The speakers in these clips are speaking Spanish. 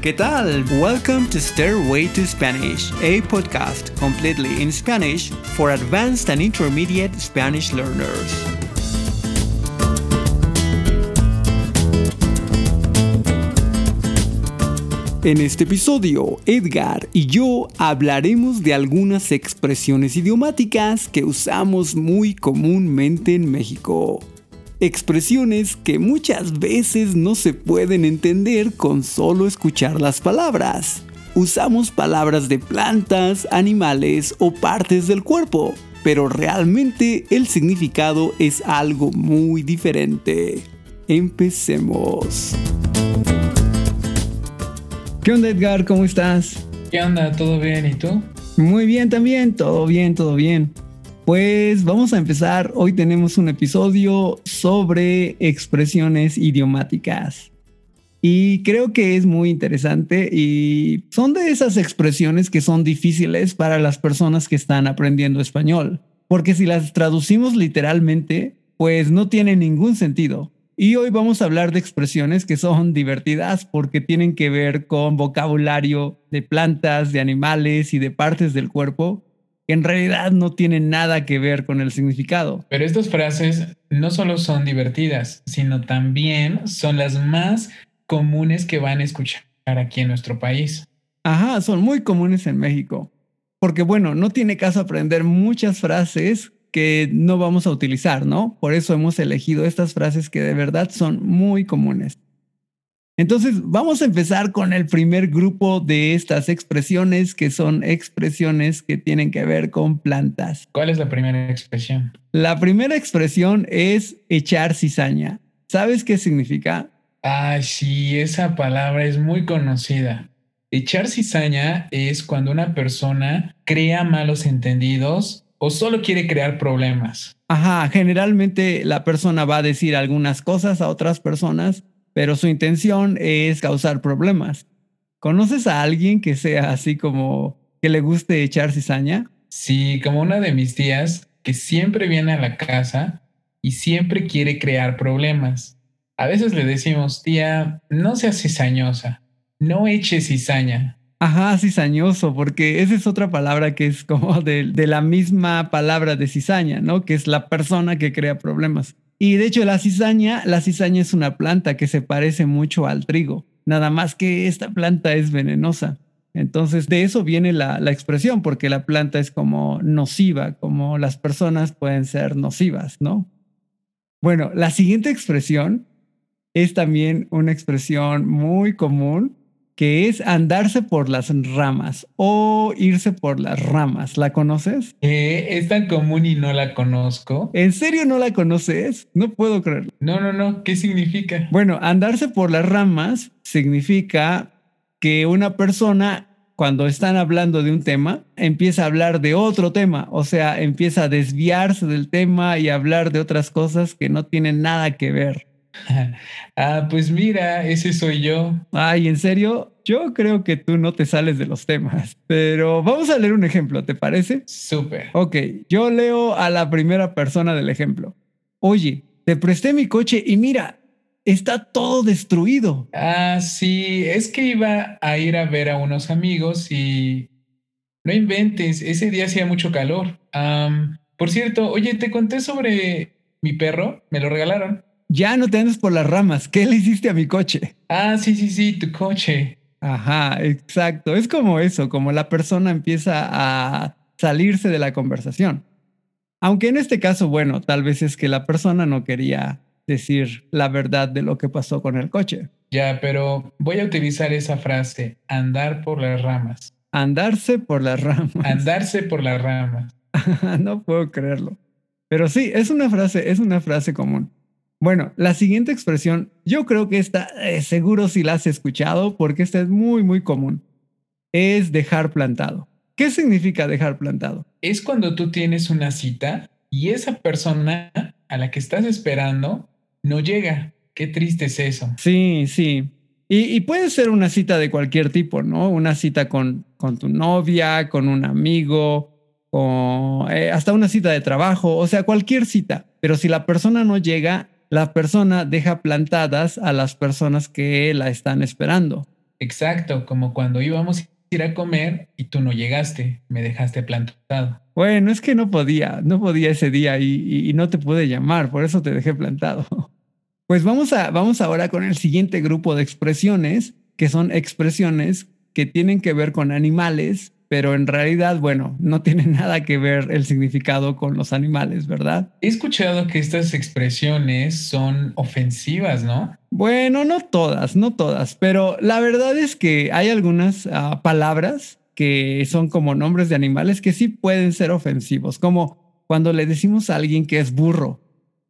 ¿qué tal? Welcome to Stairway to Spanish, a podcast completely in Spanish for advanced and intermediate Spanish learners. En este episodio, Edgar y yo hablaremos de algunas expresiones idiomáticas que usamos muy comúnmente en México expresiones que muchas veces no se pueden entender con solo escuchar las palabras. Usamos palabras de plantas, animales o partes del cuerpo, pero realmente el significado es algo muy diferente. Empecemos. ¿Qué onda Edgar? ¿Cómo estás? ¿Qué onda? ¿Todo bien? ¿Y tú? Muy bien también, todo bien, todo bien. Pues vamos a empezar. Hoy tenemos un episodio sobre expresiones idiomáticas. Y creo que es muy interesante y son de esas expresiones que son difíciles para las personas que están aprendiendo español. Porque si las traducimos literalmente, pues no tiene ningún sentido. Y hoy vamos a hablar de expresiones que son divertidas porque tienen que ver con vocabulario de plantas, de animales y de partes del cuerpo en realidad no tienen nada que ver con el significado. Pero estas frases no solo son divertidas, sino también son las más comunes que van a escuchar aquí en nuestro país. Ajá, son muy comunes en México. Porque bueno, no tiene caso aprender muchas frases que no vamos a utilizar, ¿no? Por eso hemos elegido estas frases que de verdad son muy comunes. Entonces, vamos a empezar con el primer grupo de estas expresiones, que son expresiones que tienen que ver con plantas. ¿Cuál es la primera expresión? La primera expresión es echar cizaña. ¿Sabes qué significa? Ah, sí, esa palabra es muy conocida. Echar cizaña es cuando una persona crea malos entendidos o solo quiere crear problemas. Ajá, generalmente la persona va a decir algunas cosas a otras personas pero su intención es causar problemas. ¿Conoces a alguien que sea así como que le guste echar cizaña? Sí, como una de mis tías que siempre viene a la casa y siempre quiere crear problemas. A veces le decimos, tía, no seas cizañosa, no eches cizaña. Ajá, cizañoso, porque esa es otra palabra que es como de, de la misma palabra de cizaña, ¿no? Que es la persona que crea problemas. Y de hecho la cizaña, la cizaña es una planta que se parece mucho al trigo, nada más que esta planta es venenosa. Entonces de eso viene la, la expresión, porque la planta es como nociva, como las personas pueden ser nocivas, ¿no? Bueno, la siguiente expresión es también una expresión muy común que es andarse por las ramas o irse por las ramas. ¿La conoces? es tan común y no la conozco. ¿En serio no la conoces? No puedo creerlo. No, no, no. ¿Qué significa? Bueno, andarse por las ramas significa que una persona cuando están hablando de un tema, empieza a hablar de otro tema, o sea, empieza a desviarse del tema y hablar de otras cosas que no tienen nada que ver. ah, pues mira, ese soy yo. Ay, ¿en serio? Yo creo que tú no te sales de los temas, pero vamos a leer un ejemplo, ¿te parece? Súper. Ok, yo leo a la primera persona del ejemplo. Oye, te presté mi coche y mira, está todo destruido. Ah, sí, es que iba a ir a ver a unos amigos y... No inventes, ese día hacía mucho calor. por cierto, oye, te conté sobre mi perro, me lo regalaron ya no te andes por las ramas. ¿Qué le hiciste a mi coche? Ah, sí, sí, sí, tu coche. Ajá, exacto. Es como eso, como la persona empieza a salirse de la conversación. Aunque en este caso, bueno, tal vez es que la persona no quería decir la verdad de lo que pasó con el coche. Ya, pero voy a utilizar esa frase, andar por las ramas. Andarse por las ramas. Andarse por las ramas. no puedo creerlo. Pero sí, es una frase, es una frase común. Bueno, la siguiente expresión, yo creo que esta eh, seguro si la has escuchado porque esta es muy, muy común. Es dejar plantado. ¿Qué significa dejar plantado? Es cuando tú tienes una cita y esa persona a la que estás esperando no llega. Qué triste es eso. Sí, sí. Y, puede ser una cita de cualquier tipo, ¿no? Una cita con, con tu novia, con un amigo, o eh, hasta una cita de trabajo, o sea, cualquier cita. Pero si la persona no llega, la persona deja plantadas a las personas que la están esperando. Exacto, como cuando íbamos a ir a comer y tú no llegaste, me dejaste plantado. Bueno, es que no podía, no podía ese día y, y no te pude llamar, por eso te dejé plantado. Pues vamos, a, vamos ahora con el siguiente grupo de expresiones, que son expresiones que tienen que ver con animales pero en realidad, bueno, no tiene nada que ver el significado con los animales, ¿verdad? He escuchado que estas expresiones son ofensivas, ¿no? Bueno, no todas, no todas, pero la verdad es que hay algunas uh, palabras que son como nombres de animales que sí pueden ser ofensivos, como cuando le decimos a alguien que es burro.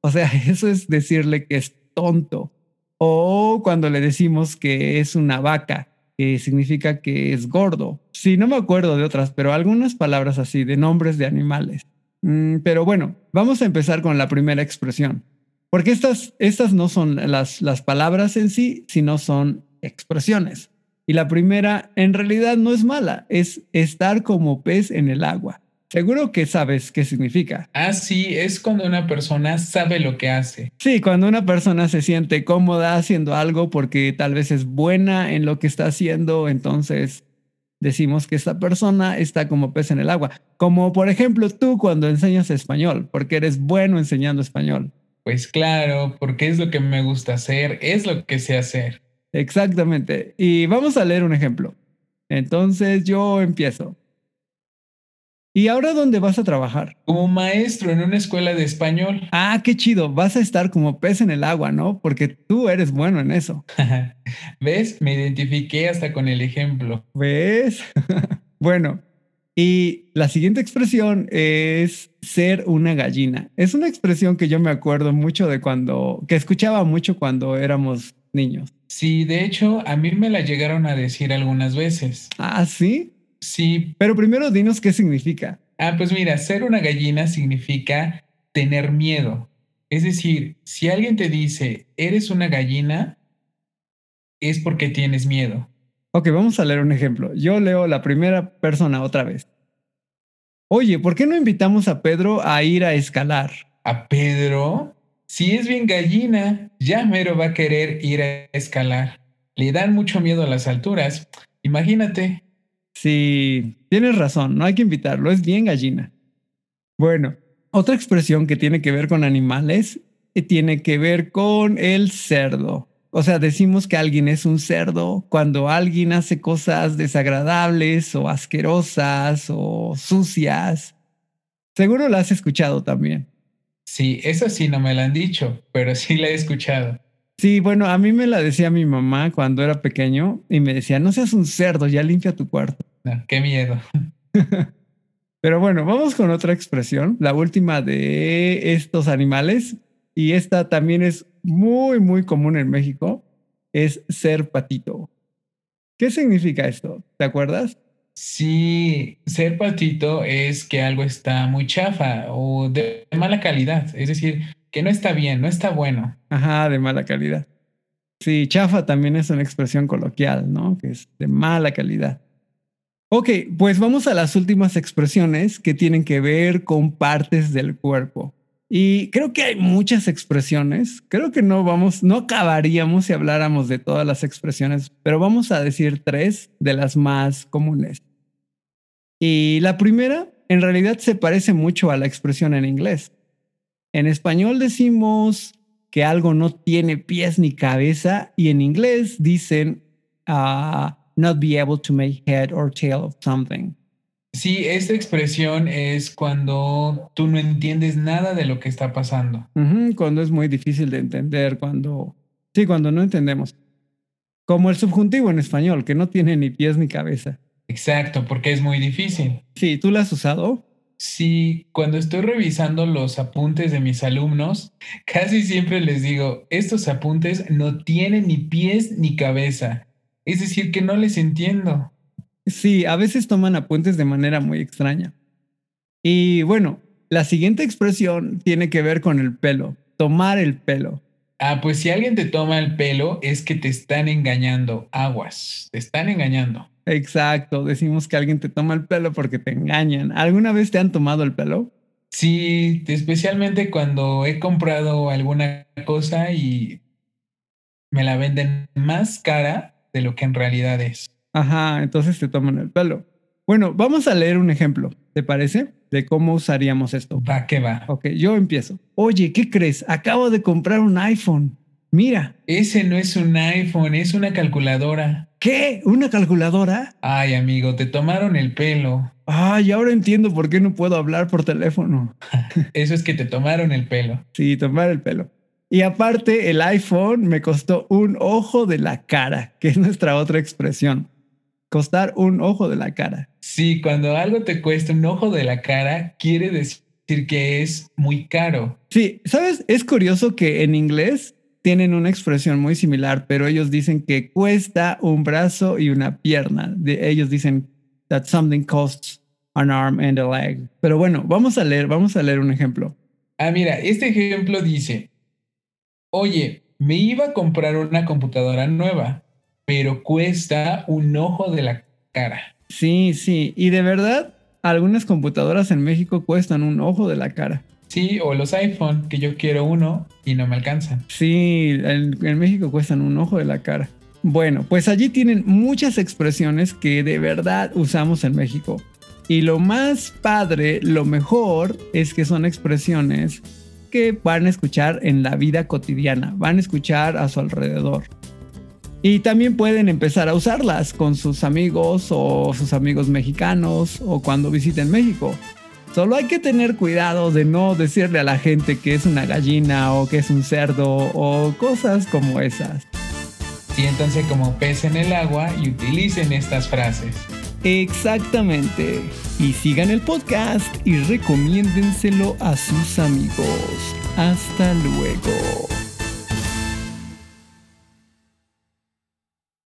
O sea, eso es decirle que es tonto. O cuando le decimos que es una vaca que significa que es gordo. Sí, no me acuerdo de otras, pero algunas palabras así, de nombres de animales. Mm, pero bueno, vamos a empezar con la primera expresión, porque estas, estas no son las, las palabras en sí, sino son expresiones. Y la primera en realidad no es mala, es estar como pez en el agua. Seguro que sabes qué significa. Ah, sí, es cuando una persona sabe lo que hace. Sí, cuando una persona se siente cómoda haciendo algo porque tal vez es buena en lo que está haciendo, entonces decimos que esta persona está como pez en el agua. Como por ejemplo tú cuando enseñas español, porque eres bueno enseñando español. Pues claro, porque es lo que me gusta hacer, es lo que sé hacer. Exactamente. Y vamos a leer un ejemplo. Entonces yo empiezo. ¿Y ahora dónde vas a trabajar? Como maestro en una escuela de español. Ah, qué chido. Vas a estar como pez en el agua, ¿no? Porque tú eres bueno en eso. ¿Ves? Me identifiqué hasta con el ejemplo. ¿Ves? bueno, y la siguiente expresión es ser una gallina. Es una expresión que yo me acuerdo mucho de cuando, que escuchaba mucho cuando éramos niños. Sí, de hecho, a mí me la llegaron a decir algunas veces. Ah, sí. Sí. Pero primero dinos qué significa. Ah, pues mira, ser una gallina significa tener miedo. Es decir, si alguien te dice, eres una gallina, es porque tienes miedo. Ok, vamos a leer un ejemplo. Yo leo la primera persona otra vez. Oye, ¿por qué no invitamos a Pedro a ir a escalar? ¿A Pedro? Si es bien gallina, ya mero va a querer ir a escalar. Le dan mucho miedo a las alturas. Imagínate, Sí, tienes razón, no hay que invitarlo, es bien gallina. Bueno, otra expresión que tiene que ver con animales eh, tiene que ver con el cerdo. O sea, decimos que alguien es un cerdo cuando alguien hace cosas desagradables o asquerosas o sucias. Seguro la has escuchado también. Sí, eso sí no me la han dicho, pero sí la he escuchado. Sí, bueno, a mí me la decía mi mamá cuando era pequeño y me decía, no seas un cerdo, ya limpia tu cuarto. Qué miedo. Pero bueno, vamos con otra expresión, la última de estos animales, y esta también es muy, muy común en México, es ser patito. ¿Qué significa esto? ¿Te acuerdas? Sí, ser patito es que algo está muy chafa o de mala calidad, es decir, que no está bien, no está bueno. Ajá, de mala calidad. Sí, chafa también es una expresión coloquial, ¿no? Que es de mala calidad. Ok, pues vamos a las últimas expresiones que tienen que ver con partes del cuerpo. Y creo que hay muchas expresiones. Creo que no vamos, no acabaríamos si habláramos de todas las expresiones, pero vamos a decir tres de las más comunes. Y la primera, en realidad, se parece mucho a la expresión en inglés. En español decimos que algo no tiene pies ni cabeza y en inglés dicen uh, not be able to make head or tail of something. Sí, esta expresión es cuando tú no entiendes nada de lo que está pasando. cuando es muy difícil de entender, cuando... Sí, cuando no entendemos. Como el subjuntivo en español, que no tiene ni pies ni cabeza. Exacto, porque es muy difícil. Sí, ¿tú lo has usado? Sí, cuando estoy revisando los apuntes de mis alumnos, casi siempre les digo, estos apuntes no tienen ni pies ni cabeza. Es decir, que no les entiendo. Sí, a veces toman apuntes de manera muy extraña. Y bueno, la siguiente expresión tiene que ver con el pelo, tomar el pelo. Ah, pues si alguien te toma el pelo es que te están engañando, aguas, te están engañando. Exacto, decimos que alguien te toma el pelo porque te engañan. ¿Alguna vez te han tomado el pelo? Sí, especialmente cuando he comprado alguna cosa y me la venden más cara de lo que en realidad es. Ajá, entonces te toman el pelo. Bueno, vamos a leer un ejemplo, ¿te parece? De cómo usaríamos esto. Va que va. Ok, yo empiezo. Oye, ¿qué crees? Acabo de comprar un iPhone. Mira. Ese no es un iPhone, es una calculadora. ¿Qué? ¿Una calculadora? Ay, amigo, te tomaron el pelo. Ay, ahora entiendo por qué no puedo hablar por teléfono. Eso es que te tomaron el pelo. Sí, tomar el pelo. Y aparte, el iPhone me costó un ojo de la cara, que es nuestra otra expresión. Costar un ojo de la cara. Sí, cuando algo te cuesta un ojo de la cara, quiere decir que es muy caro. Sí, ¿sabes? Es curioso que en inglés tienen una expresión muy similar, pero ellos dicen que cuesta un brazo y una pierna. De, ellos dicen that something costs an arm and a leg. Pero bueno, vamos a leer, vamos a leer un ejemplo. Ah, mira, este ejemplo dice, oye, me iba a comprar una computadora nueva, pero cuesta un ojo de la cara. Sí, sí, y de verdad, algunas computadoras en México cuestan un ojo de la cara. Sí, o los iPhone, que yo quiero uno y no me alcanzan. Sí, en, en, México cuestan un ojo de la cara. Bueno, pues allí tienen muchas expresiones que de verdad usamos en México. Y lo más padre, lo mejor, es que son expresiones que van a escuchar en la vida cotidiana, van a escuchar a su alrededor. Y también pueden empezar a usarlas con sus amigos o sus amigos mexicanos o cuando visiten México. Solo hay que tener cuidado de no decirle a la gente que es una gallina o que es un cerdo o cosas como esas. Siéntanse como pez en el agua y utilicen estas frases. Exactamente. Y sigan el podcast y recomiéndenselo a sus amigos. Hasta luego.